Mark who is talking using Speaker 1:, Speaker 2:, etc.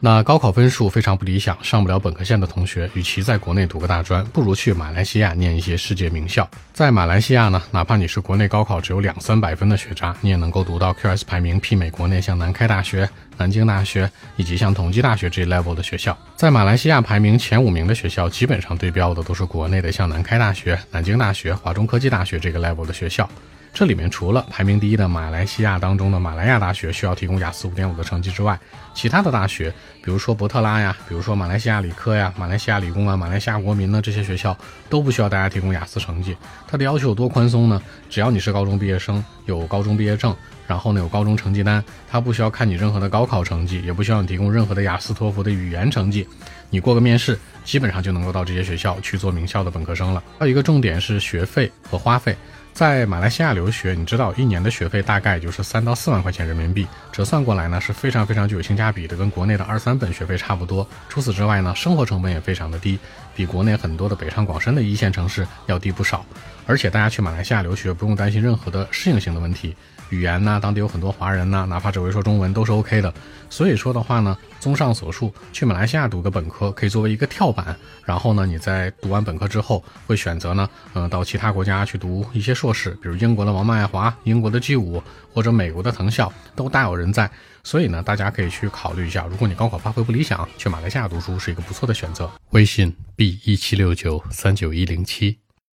Speaker 1: 那高考分数非常不理想，上不了本科线的同学，与其在国内读个大专，不如去马来西亚念一些世界名校。在马来西亚呢，哪怕你是国内高考只有两三百分的学渣，你也能够读到 QS 排名媲美国内像南开大学、南京大学以及像同济大学这一 level 的学校。在马来西亚排名前五名的学校，基本上对标的都是国内的像南开大学、南京大学、华中科技大学这个 level 的学校。这里面除了排名第一的马来西亚当中的马来亚大学需要提供雅思五点五的成绩之外，其他的大学，比如说伯特拉呀，比如说马来西亚理科呀、马来西亚理工啊、马来西亚国民呢，这些学校都不需要大家提供雅思成绩。它的要求有多宽松呢？只要你是高中毕业生，有高中毕业证，然后呢有高中成绩单，它不需要看你任何的高考成绩，也不需要你提供任何的雅思托福的语言成绩，你过个面试，基本上就能够到这些学校去做名校的本科生了。还有一个重点是学费和花费。在马来西亚留学，你知道一年的学费大概就是三到四万块钱人民币，折算过来呢是非常非常具有性价比的，跟国内的二三本学费差不多。除此之外呢，生活成本也非常的低，比国内很多的北上广深的一线城市要低不少。而且大家去马来西亚留学不用担心任何的适应性的问题。语言呢，当地有很多华人呢，哪怕只会说中文都是 OK 的。所以说的话呢，综上所述，去马来西亚读个本科可以作为一个跳板，然后呢，你在读完本科之后会选择呢，嗯，到其他国家去读一些硕士，比如英国的王曼爱华、英国的 G 五或者美国的藤校都大有人在。所以呢，大家可以去考虑一下，如果你高考发挥不理想，去马来西亚读书是一个不错的选择。微信 b 一七六九三九一零七。